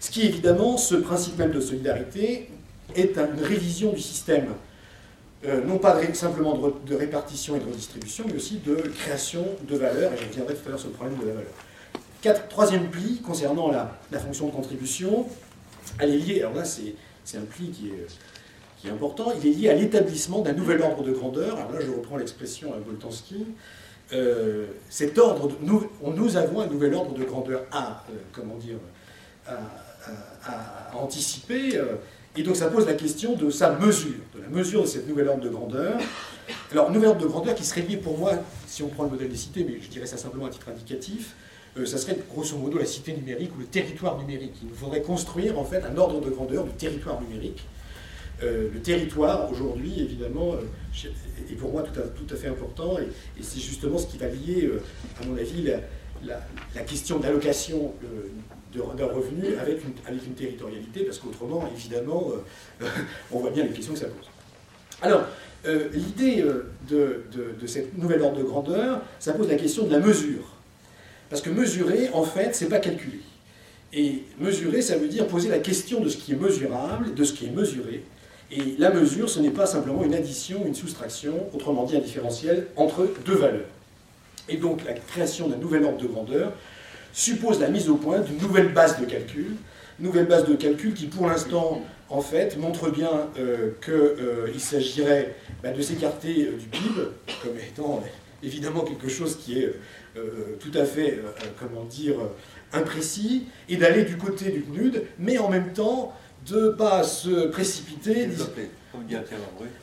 Ce qui évidemment, ce principe même de solidarité est un- une révision du système, euh, non pas de simplement de, répartition et de redistribution, mais aussi de création de valeur, et je reviendrai tout à l'heure sur problème de la valeur. Quatre- troisième pli concernant la, fonction de contribution, elle est liée, alors là c'est un pli qui est, important, il est lié à l'établissement d'un nouvel ordre de grandeur, alors là je reprends l'expression à Boltanski, Euh, cet ordre, nous, on- nous avons un nouvel ordre de grandeur à, euh, comment dire, à, anticiper, euh, et donc ça pose la question de sa mesure, de la mesure de cette nouvel ordre de grandeur. Alors, nouvel ordre de grandeur qui serait lié pour moi, si on prend le modèle des cités, mais je dirais ça simplement à titre indicatif, euh, ça serait grosso modo la cité numérique ou le territoire numérique. Il nous faudrait construire en fait un ordre de grandeur du territoire numérique. Euh, le territoire, aujourd'hui, évidemment, euh, est pour moi tout à, tout à fait important, et, c'est justement ce qui va lier, à mon avis, la, la- question d'allocation d'un revenu avec une, avec une territorialité, parce qu'autrement, évidemment, euh, on voit bien les questions que ça pose. Alors, euh, l'idée euh, de, de- de cette nouvelle ordre de grandeur, ça pose la question de la mesure. Parce que mesurer, en fait, c'est pas calculer. Et mesurer, ça veut dire poser la question de ce qui est mesurable, de ce qui est mesuré. Et la mesure, ce n'est pas simplement une addition, une soustraction, autrement dit un différentiel, entre deux valeurs. Et donc la création d'un nouvel ordre de grandeur suppose la mise au point d'une nouvelle base de calcul, nouvelle base de calcul qui pour l'instant, en fait, montre bien qu'il s'agirait bah, de s'écarter euh, du PIB comme étant euh, évidemment quelque chose qui est euh, tout à fait, euh, euh, comment dire, euh, imprécis, et d'aller du côté du PNUD, mais en même temps de ne pas se précipiter,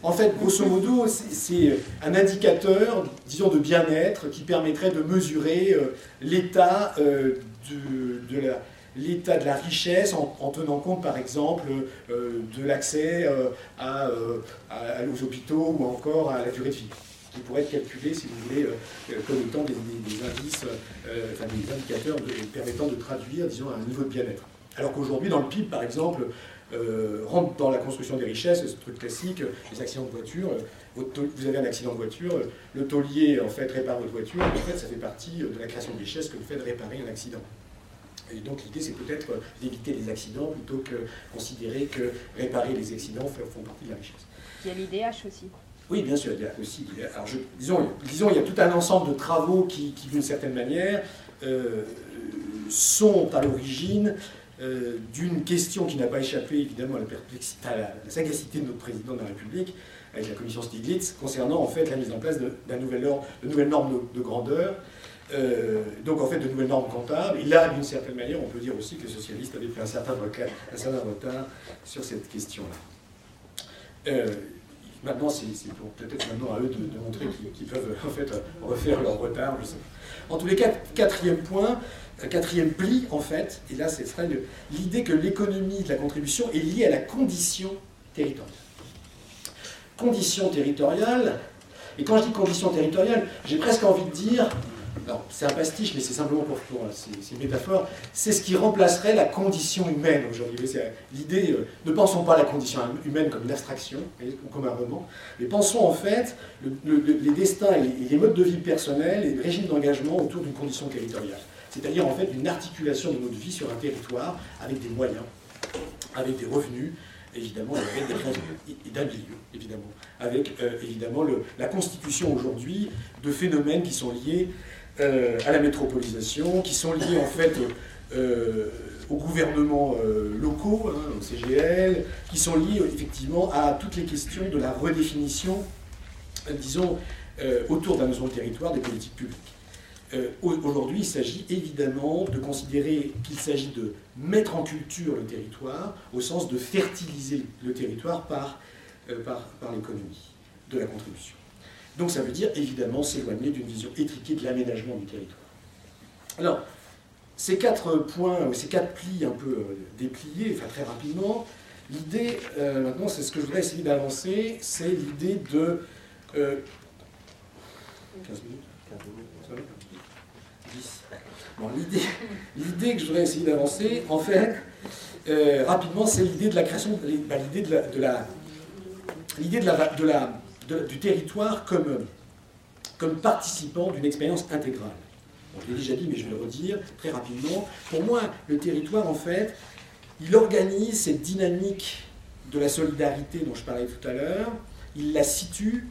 En fait, grosso modo, c'est- c'est un indicateur, disons, de bien-être qui permettrait de mesurer euh, l'état euh, de, la l'état de la richesse en, en tenant compte, par exemple, euh, de l'accès euh, à, euh, aux hôpitaux ou encore à la durée de vie, qui pourrait être calculé, si vous voulez, euh, comme étant des, indices, euh, enfin des indicateurs permettant de traduire, disons, un niveau de bien-être. Alors qu'aujourd'hui, dans le PIB, par exemple, euh, rentre dans la construction des richesses, ce truc classique, les accidents de voiture. euh, votre vous avez un accident de voiture, euh, le taulier en fait répare votre voiture, et en fait ça fait partie euh, de la création de richesse que le fait de réparer un accident. Et donc l'idée, c'est peut-être d'éviter les accidents plutôt que considérer que réparer les accidents font partie de la richesse. Il y a l'IDH aussi. Oui, bien sûr, il y a aussi. Alors disons, disons, il y a tout un ensemble de travaux qui, d'une certaine manière, euh, sont à l'origine euh, d'une question qui n'a pas échappé évidemment à la, sagacité de notre président de la République, avec la commission Stiglitz, concernant en fait la mise en place de, nouvelle norme, de nouvelles normes de, grandeur, euh, donc en fait de nouvelles normes comptables. Et là, d'une certaine manière, on peut dire aussi que les socialistes avaient pris un certain retard, un certain retard sur cette question-là. Euh, maintenant, c'est peut-être maintenant à eux de, montrer qu'ils peuvent en fait refaire leur retard. En tous les cas, quatrième point, quatrième pli, en fait, et là, c'est l'idée que l'économie de la contribution est liée à la condition territoriale. Condition territoriale, et quand je dis condition territoriale, j'ai presque envie de dire, c'est un pastiche, mais c'est simplement pour, pour c'est une métaphore, c'est ce qui remplacerait la condition humaine aujourd'hui. L'idée, euh, ne pensons pas la condition humaine comme une abstraction, comme un roman, mais pensons en fait les destins et les modes de vie personnels et le régime d'engagement autour d'une condition territoriale. C'est-à-dire en fait une articulation de notre vie sur un territoire avec des moyens, avec des revenus, évidemment, avec des règles d'un milieu, évidemment, avec euh, évidemment la constitution aujourd'hui de phénomènes qui sont liés euh, à la métropolisation, qui sont liés en fait euh, aux gouvernements locaux, hein, au CGL, qui sont liés effectivement à toutes les questions de la redéfinition, disons, autour d'un notion de territoire des politiques publiques. Euh, aujourd'hui, il s'agit évidemment de considérer qu'il s'agit de mettre en culture le territoire au sens de fertiliser le territoire par, euh, par, par l'économie de la contribution. Donc ça veut dire évidemment s'éloigner d'une vision étriquée de l'aménagement du territoire. Alors, ces quatre points, ces quatre plis un peu euh, dépliés, enfin très rapidement, l'idée, maintenant, c'est ce que je voudrais essayer d'avancer, c'est l'idée de... 15 minutes 15 minutes, l'idée que je voudrais essayer d'avancer, en fait, euh, rapidement, c'est l'idée de la création, bah, l'idée de la, l'idée de la, du territoire comme, comme participant d'une expérience intégrale. je l'ai déjà dit, mais je vais le redire très rapidement. Pour moi, le territoire, en fait, il organise cette dynamique de la solidarité dont je parlais tout à l'heure, il la situe,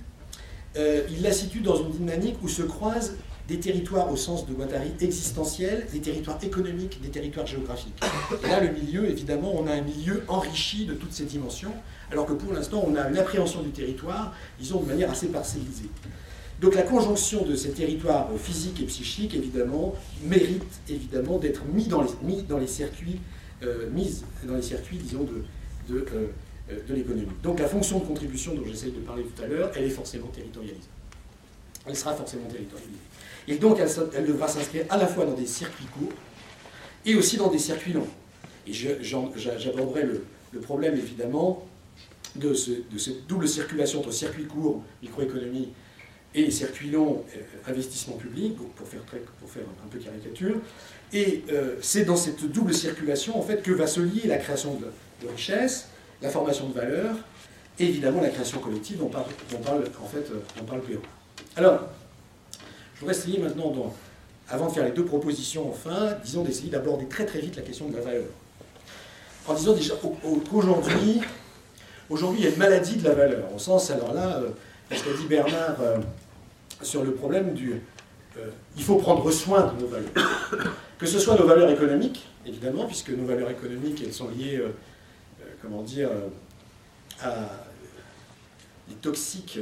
euh, il la situe dans une dynamique où se croisent des territoires au sens de Guattari existentiels, des territoires économiques, des territoires géographiques. Et là, le milieu, évidemment, on a un milieu enrichi de toutes ces dimensions, alors que pour l'instant, on a une appréhension du territoire, disons, de manière assez parcellisée. Donc la conjonction de ces territoires physiques et psychiques, évidemment, mérite évidemment d'être mis dans les, circuits, euh, mise dans les circuits, disons, de, de, euh, de l'économie. Donc la fonction de contribution dont j'essaie de parler tout à l'heure, elle est forcément territorialisée. Elle sera forcément territorialisée. Et donc, elle, devra s'inscrire à la fois dans des circuits courts et aussi dans des circuits longs. Et j'aborderai le, problème, évidemment, de, cette double circulation entre circuits courts, microéconomie, et circuits longs, euh, investissement public, pour faire, un peu caricature. Et euh, c'est dans cette double circulation, en fait, que va se lier la création de, de richesse, la formation de valeur, et évidemment la création collective dont parle, parle en fait, euh, dont parle. Alors, je voudrais essayer maintenant, avant de faire les deux propositions enfin, disons d'essayer d'aborder très très vite la question de la valeur. En disant déjà qu'aujourd'hui, aujourd'hui il y a une maladie de la valeur, au sens, alors là, euh, ce qu'a dit Bernard euh, sur le problème du... Euh, il faut prendre soin de nos valeurs. Que ce soit nos valeurs économiques, évidemment, puisque nos valeurs économiques, elles sont liées, comment dire, à les toxiques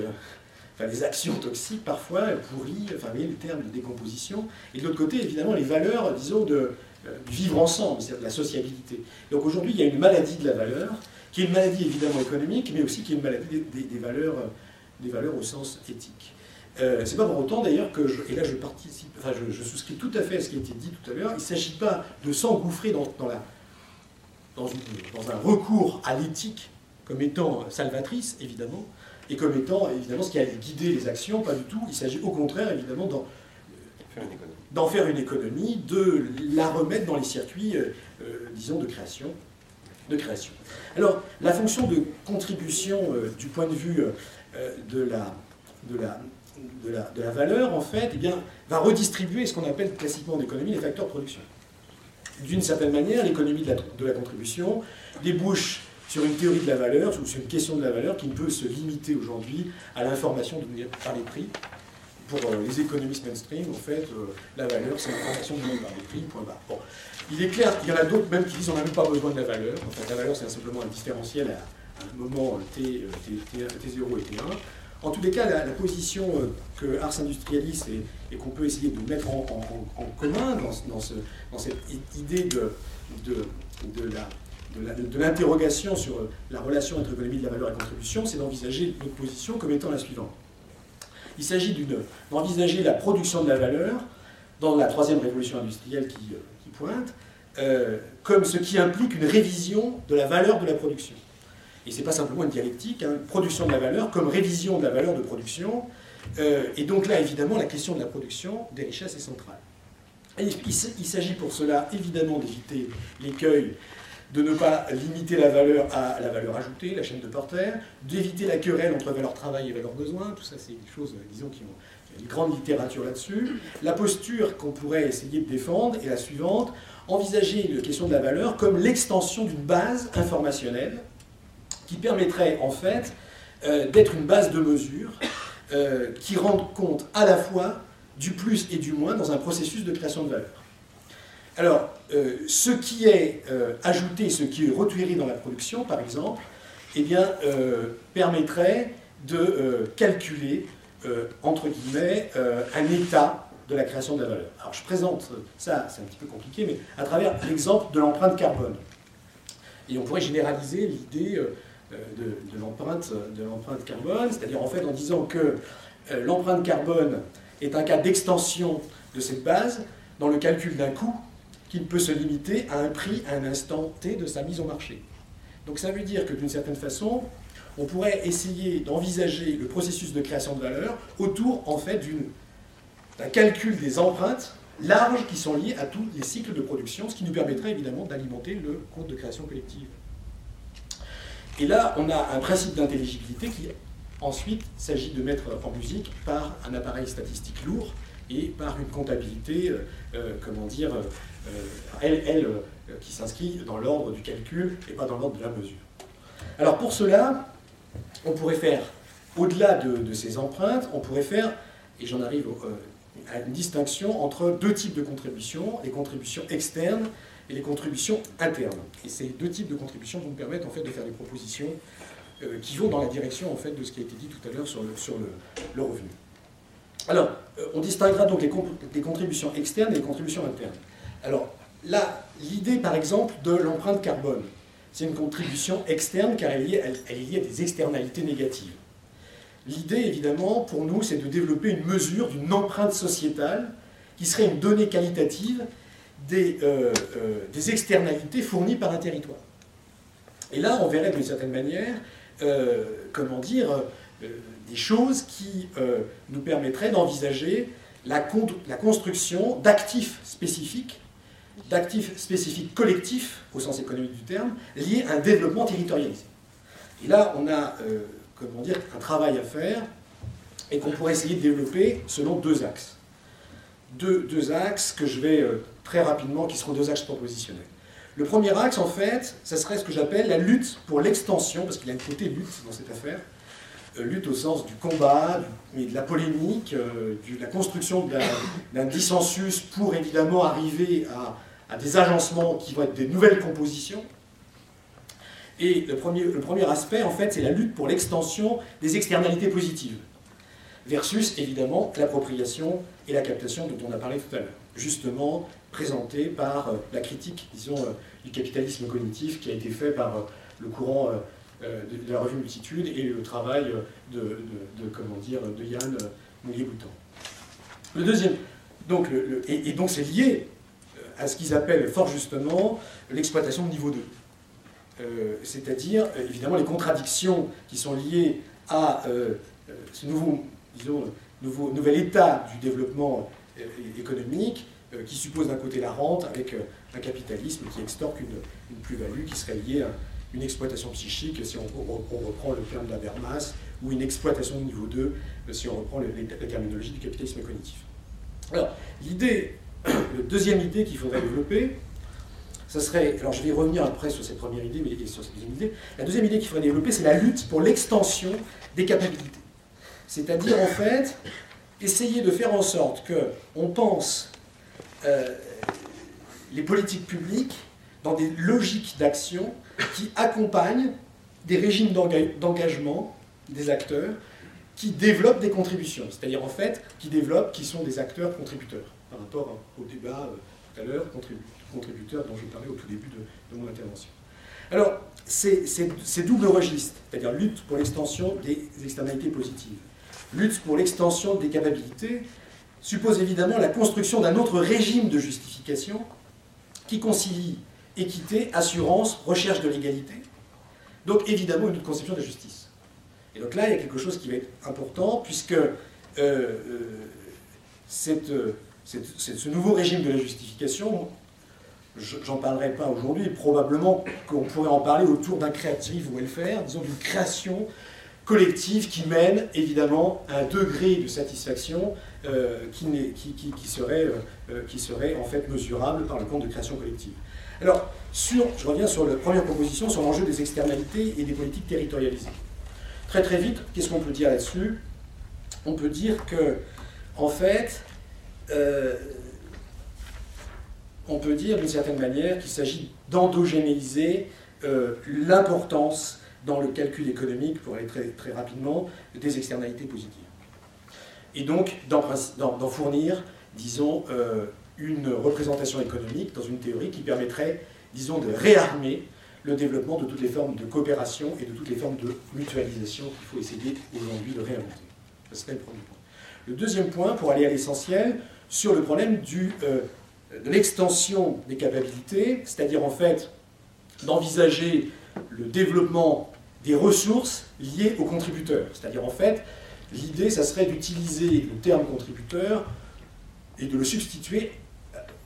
enfin, les actions toxiques parfois pourries, enfin, voyez le terme de décomposition, et de l'autre côté, évidemment, les valeurs, disons, de, euh, vivre ensemble, c'est-à-dire de la sociabilité. Donc aujourd'hui, il y a une maladie de la valeur, qui est une maladie évidemment économique, mais aussi qui est une maladie des, valeurs, des valeurs au sens éthique. Euh, c'est pas pour autant d'ailleurs que, je, et là je participe, enfin je, souscris tout à fait à ce qui a été dit tout à l'heure, il ne s'agit pas de s'engouffrer dans, dans, la, dans, dans un recours à l'éthique comme étant salvatrice, évidemment, et comme étant évidemment ce qui a guidé les actions, pas du tout. Il s'agit au contraire évidemment d'en faire une économie, de la remettre dans les circuits, euh, euh, disons, de création, de création. Alors, la fonction de contribution euh, du point de vue de, la, de, la, de, la, de, la, valeur, en fait, eh bien, va redistribuer ce qu'on appelle classiquement en économie les facteurs de production. d'une certaine manière, l'économie de la, de la contribution débouche sur une théorie de la valeur, ou sur une question de la valeur qui ne peut se limiter aujourd'hui à l'information donnée par les prix. Pour euh, les économistes mainstream, en fait, euh, la valeur, c'est l'information donnée par les prix, point barre. Il est clair qu'il y en a d'autres même qui disent qu'on n'a même pas besoin de la valeur. En fait, la valeur, c'est simplement un différentiel à, un moment euh, T, T, 0 et T1. En tous les cas, la, position que Ars Industrialis et, qu'on peut essayer de mettre en, commun dans, dans, ce, dans, cette idée de, de l'interrogation sur la relation entre économie de la valeur et contribution, c'est d'envisager notre position comme étant la suivante. Il s'agit d'envisager la production de la valeur dans la troisième révolution industrielle qui, euh, pointe, euh, comme ce qui implique une révision de la valeur de la production. Et ce n'est pas simplement une dialectique, hein, production de la valeur comme révision de la valeur de production. Euh, et donc là, évidemment, la question de la production des richesses est centrale. il, il s'agit pour cela, évidemment, d'éviter l'écueil de ne pas limiter la valeur à la valeur ajoutée, la chaîne de porteur, d'éviter la querelle entre valeur travail et valeur besoin, tout ça c'est des choses, disons, qui ont une grande littérature là-dessus. La posture qu'on pourrait essayer de défendre est la suivante, envisager la question de la valeur comme l'extension d'une base informationnelle qui permettrait en fait euh, d'être une base de mesure euh, qui rende compte à la fois du plus et du moins dans un processus de création de valeur. Alors, euh, ce qui est euh, ajouté, ce qui est retiré dans la production, par exemple, eh euh, permettrait de calculer, entre guillemets, un état de la création de la valeur. Alors, je présente ça, c'est un petit peu compliqué, mais à travers l'exemple de l'empreinte carbone. Et on pourrait généraliser l'idée de, de l'empreinte carbone, c'est-à-dire en fait en disant que l'empreinte carbone est un cas d'extension de cette base dans le calcul d'un coût qui ne peut se limiter à un prix à un instant T de sa mise au marché. Donc ça veut dire que d'une certaine façon, on pourrait essayer d'envisager le processus de création de valeur autour en fait d'un calcul des empreintes larges qui sont liées à tous les cycles de production, ce qui nous permettrait évidemment d'alimenter le compte de création collective. Et là, on a un principe d'intelligibilité qui ensuite s'agit de mettre en musique par un appareil statistique lourd et par une comptabilité, euh, euh, comment dire, elle, elle qui s'inscrit dans l'ordre du calcul et pas dans l'ordre de la mesure. Alors pour cela, on pourrait faire, au-delà de, ces empreintes, on pourrait faire, et j'en arrive à une distinction entre deux types de contributions, les contributions externes et les contributions internes. Et ces deux types de contributions vont me permettre en fait de faire des propositions qui vont dans la direction en fait de ce qui a été dit tout à l'heure sur, le, revenu. Alors, euh, on distinguera donc les, contributions externes et les contributions internes. Alors, là, l'idée, par exemple, de l'empreinte carbone, c'est une contribution externe car elle est, liée, à des externalités négatives. L'idée, évidemment, pour nous, c'est de développer une mesure d'une empreinte sociétale qui serait une donnée qualitative des, euh, euh, externalités fournies par un territoire. Et là, on verrait d'une certaine manière, comment dire, des choses qui euh, nous permettraient d'envisager la, construction d'actifs spécifiques, d'actifs spécifiques collectifs, au sens économique du terme, liés à un développement territorialisé. Et là, on a, euh, comment dire, un travail à faire et qu'on pourrait essayer de développer selon deux axes. Deux, axes que je vais euh, très rapidement, qui seront deux axes propositionnels. Le premier axe, en fait, ce serait ce que j'appelle la lutte pour l'extension, parce qu'il y a une côté lutte dans cette affaire, lutte au sens du combat, mais de la polémique, euh, de la construction d'un dissensus pour évidemment arriver à, des agencements qui vont être des nouvelles compositions. Et le premier, le premier aspect, en fait, c'est la lutte pour l'extension des externalités positives, versus évidemment l'appropriation et la captation dont on a parlé tout à l'heure, justement présentée par euh, la critique, disons, du capitalisme cognitif qui a été fait par le courant euh, de, la revue Multitude et le travail de, comment dire, de Yann Moulier-Boutan. Le deuxième, donc, et, donc c'est lié euh, à ce qu'ils appellent fort justement l'exploitation de niveau 2. Euh, c'est-à-dire, évidemment, les contradictions qui sont liées à ce nouveau, disons, nouvel état du développement économique, qui suppose d'un côté la rente, avec un capitalisme qui extorque une, une plus-value qui serait liée à une exploitation psychique, si on, reprend le terme d'Habermas, ou une exploitation de niveau 2, si on reprend la terminologie du capitalisme cognitif. Alors, l'idée, la deuxième idée qu'il faudrait développer, ça serait, alors je vais revenir après sur cette première idée, mais sur cette deuxième idée. La deuxième idée qu'il faudrait développer, c'est la lutte pour l'extension des capacités. C'est-à-dire, en fait, essayer de faire en sorte que on pense euh, les politiques publiques dans des logiques d'action qui accompagnent des régimes d'enga- d'engagement des acteurs qui développent des contributions, c'est-à-dire en fait qui développent, qui sont des acteurs contributeurs, par rapport au débat euh, tout à l'heure, contribu- contributeurs dont je parlais au tout début de, mon intervention. Alors, c'est double registre, c'est-à-dire lutte pour l'extension des externalités positives, lutte pour l'extension des capacités, suppose évidemment la construction d'un autre régime de justification qui concilie équité, assurance, recherche de l'égalité, donc évidemment une autre conception de la justice. Et donc là, il y a quelque chose qui va être important, puisque euh, euh, euh, ce nouveau régime de la justification, je- j'en parlerai pas aujourd'hui, probablement qu'on pourrait en parler autour d'un creative welfare, disons d'une création collective qui mène évidemment à un degré de satisfaction qui, serait, qui serait en fait mesurable par le compte de création collective. Alors, sur, je reviens sur la première proposition, sur l'enjeu des externalités et des politiques territorialisées. Très très vite, qu'est-ce qu'on peut dire là-dessus? On peut dire que, en fait, euh, on peut dire d'une certaine manière qu'il s'agit d'endogénéiser euh, l'importance dans le calcul économique, pour aller très, rapidement, des externalités positives. Et donc d'en fournir, disons, euh, une représentation économique dans une théorie qui permettrait, disons, de réarmer le développement de toutes les formes de coopération et de toutes les formes de mutualisation qu'il faut essayer aujourd'hui de réinventer. Ce serait le premier point. Le deuxième point, pour aller à l'essentiel, sur le problème euh, de l'extension des capacités, c'est-à-dire en fait d'envisager le développement des ressources liées aux contributeurs. C'est-à-dire en fait, l'idée, ça serait d'utiliser le terme contributeur et de le substituer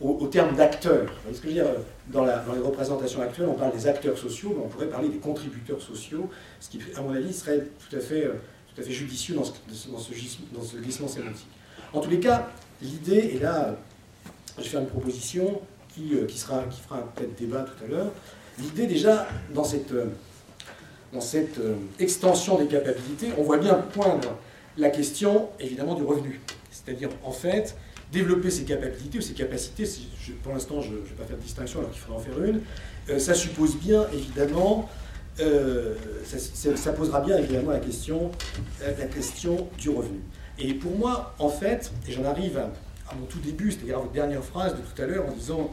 au, terme d'acteur. Vous voyez ce que je veux dire dans, la- dans les représentations actuelles, on parle des acteurs sociaux, mais on pourrait parler des contributeurs sociaux, ce qui, à mon avis, serait tout à fait, euh, tout à fait judicieux dans ce, dans ce glissement sémantique. En tous les cas, l'idée, et là, euh, je vais faire une proposition qui, euh, qui, sera, qui fera peut-être débat tout à l'heure, l'idée déjà, dans cette, euh, dans cette euh, extension des capacités, on voit bien poindre la question, évidemment, du revenu. C'est-à-dire, en fait, développer ses capacités ou ses capacités, pour l'instant, je ne vais pas faire de distinction alors qu'il faudra en faire une, euh, ça suppose bien, évidemment, euh, ça, posera bien, évidemment, la question, euh, la question du revenu. Et pour moi, en fait, et j'en arrive à, mon tout début, c'est-à-dire à votre dernière phrase de tout à l'heure, en disant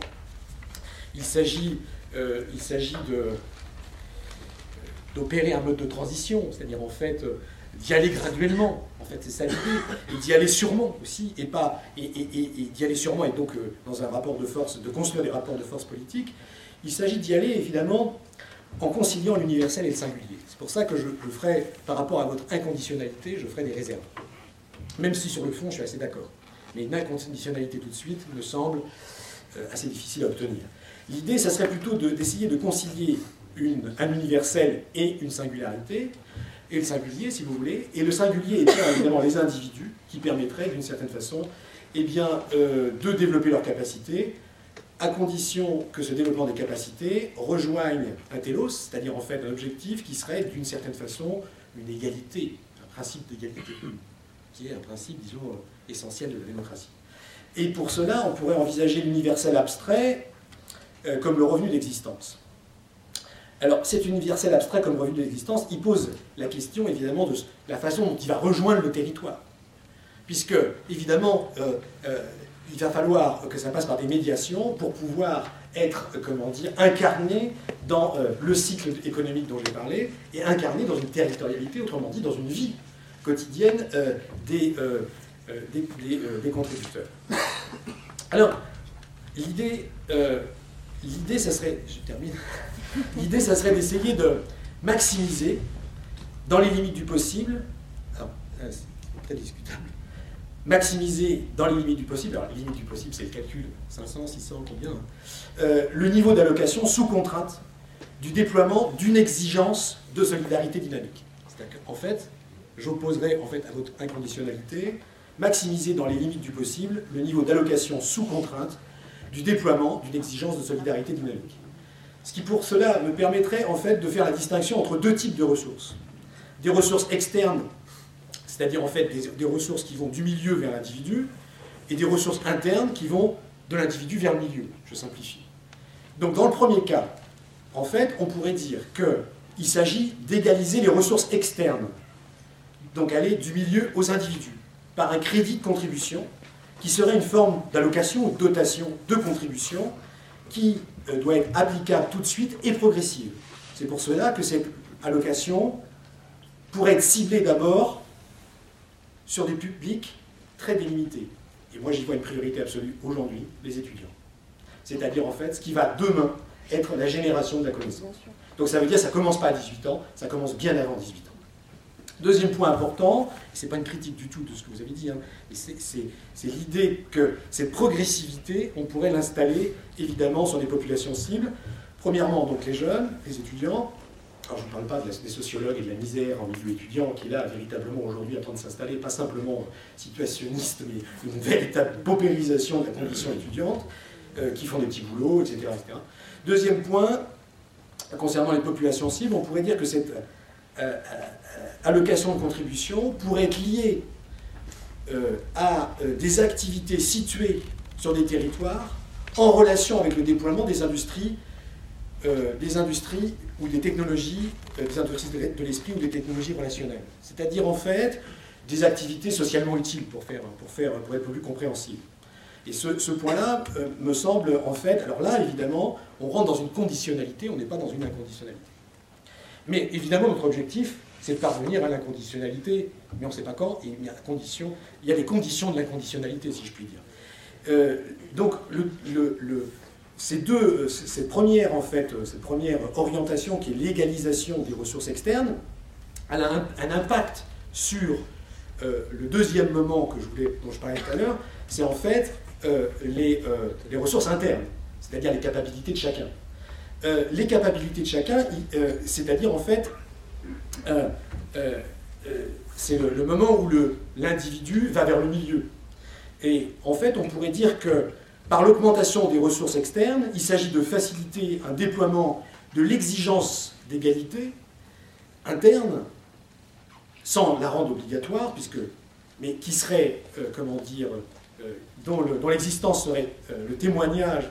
il s'agit d'opérer un mode de transition, c'est-à-dire en fait d'y aller graduellement. En fait, c'est ça l'idée, et d'y aller sûrement aussi, et pas et, et- d'y aller sûrement, et donc euh, dans un rapport de force, de construire des rapports de force politiques. Il s'agit d'y aller évidemment en conciliant l'universel et le singulier. C'est pour ça que je, ferai, par rapport à votre inconditionnalité, je ferai des réserves. Même si sur le fond, je suis assez d'accord. Mais une inconditionnalité tout de suite me semble euh, assez difficile à obtenir. L'idée, ça serait plutôt de- d'essayer de, concilier un universel et une singularité, et le singulier, si vous voulez, et le singulier étant évidemment les individus qui permettraient, d'une certaine façon, eh bien, euh, de développer leurs capacités, à condition que ce développement des capacités rejoigne un télos, c'est-à-dire en fait un objectif qui serait d'une certaine façon une égalité, un principe d'égalité, qui est un principe, disons, essentiel de la démocratie. Et pour cela, on pourrait envisager l'universel abstrait euh, comme le revenu d'existence. Alors, cet universel abstrait comme revenu d'existence, il pose la question évidemment de la façon dont il va rejoindre le territoire. Puisque, évidemment, euh, euh, il va falloir que ça passe par des médiations pour pouvoir être, euh, comment dire, incarné dans le cycle économique dont j'ai parlé et incarné dans une territorialité, autrement dit, dans une vie quotidienne des, des, des, contributeurs. Alors, l'idée, l'idée, ça serait, je termine, l'idée, ça serait d'essayer de maximiser, dans les limites du possible, alors, euh, c'est très discutable, maximiser dans les limites du possible, alors les limites du possible, c'est le calcul, 500, 600, combien, hein, euh, le niveau d'allocation sous contrainte du déploiement d'une exigence de solidarité dynamique. C'est-à-dire qu'en fait, j'opposerai en fait à votre inconditionnalité maximiser dans les limites du possible le niveau d'allocation sous contrainte du déploiement d'une exigence de solidarité dynamique. Ce qui pour cela me permettrait en fait de faire la distinction entre deux types de ressources. Des ressources externes, c'est-à-dire en fait des, ressources qui vont du milieu vers l'individu, et des ressources internes qui vont de l'individu vers le milieu. Je simplifie. Donc dans le premier cas, en fait, on pourrait dire qu'il s'agit d'égaliser les ressources externes, donc aller du milieu aux individus, par un crédit de contribution, qui serait une forme d'allocation ou de dotation de contribution qui euh, doit être applicable tout de suite et progressive. C'est pour cela que cette allocation pourrait être ciblée d'abord sur des publics très délimités. Et moi j'y vois une priorité absolue aujourd'hui, les étudiants. C'est-à-dire en fait ce qui va demain être la génération de la connaissance. Donc ça veut dire que ça ne commence pas à 18 ans, ça commence bien avant 18 ans. Deuxième point important, ce n'est pas une critique du tout de ce que vous avez dit, hein, c'est l'idée que cette progressivité, on pourrait l'installer évidemment sur des populations cibles. Premièrement, donc les jeunes, les étudiants. Alors je ne parle pas des sociologues et de la misère en milieu étudiant qui est là véritablement aujourd'hui en train de s'installer, pas simplement situationniste, mais une véritable paupérisation de la condition étudiante, euh, qui font des petits boulots, etc., etc. Deuxième point, concernant les populations cibles, on pourrait dire que cette euh, euh, allocation de contribution pourrait être liée euh, à des activités situées sur des territoires en relation avec le déploiement des industries, des industries ou des technologies, des industries de l'esprit ou des technologies relationnelles. C'est-à-dire en fait des activités socialement utiles pour, faire, pour, faire, pour être plus compréhensible. Et ce, ce point-là me semble en fait, alors là évidemment, on rentre dans une conditionnalité, on n'est pas dans une inconditionnalité. Mais évidemment, notre objectif, c'est de parvenir à l'inconditionnalité, mais on ne sait pas quand, il y a, des conditions de l'inconditionnalité, si je puis dire. Euh, donc, ces deux, cette première, en fait, cette première orientation qui est l'égalisation des ressources externes, elle a un, impact sur euh, le deuxième moment que je voulais, dont je parlais tout à l'heure, c'est en fait euh, les, les ressources internes, c'est-à-dire les capacités de chacun. Euh, les capacités de chacun, euh, c'est-à-dire en fait, euh, c'est le, moment où l'individu va vers le milieu. Et en fait, on pourrait dire que par l'augmentation des ressources externes, il s'agit de faciliter un déploiement de l'exigence d'égalité interne, sans la rendre obligatoire, puisque, mais qui serait, comment dire, dont l'existence serait le témoignage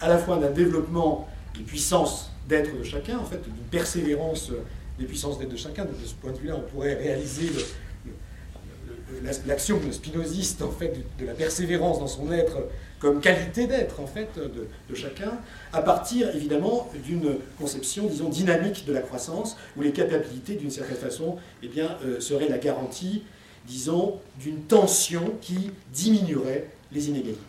à la fois d'un développement des puissances d'être de chacun, en fait, d'une persévérance des puissances d'être de chacun. De ce point de vue-là, on pourrait réaliser l'action spinoziste en fait de, la persévérance dans son être comme qualité d'être en fait de, chacun, à partir évidemment d'une conception, disons, dynamique de la croissance, où les capacités, d'une certaine façon, eh bien, euh, seraient la garantie, disons, d'une tension qui diminuerait les inégalités.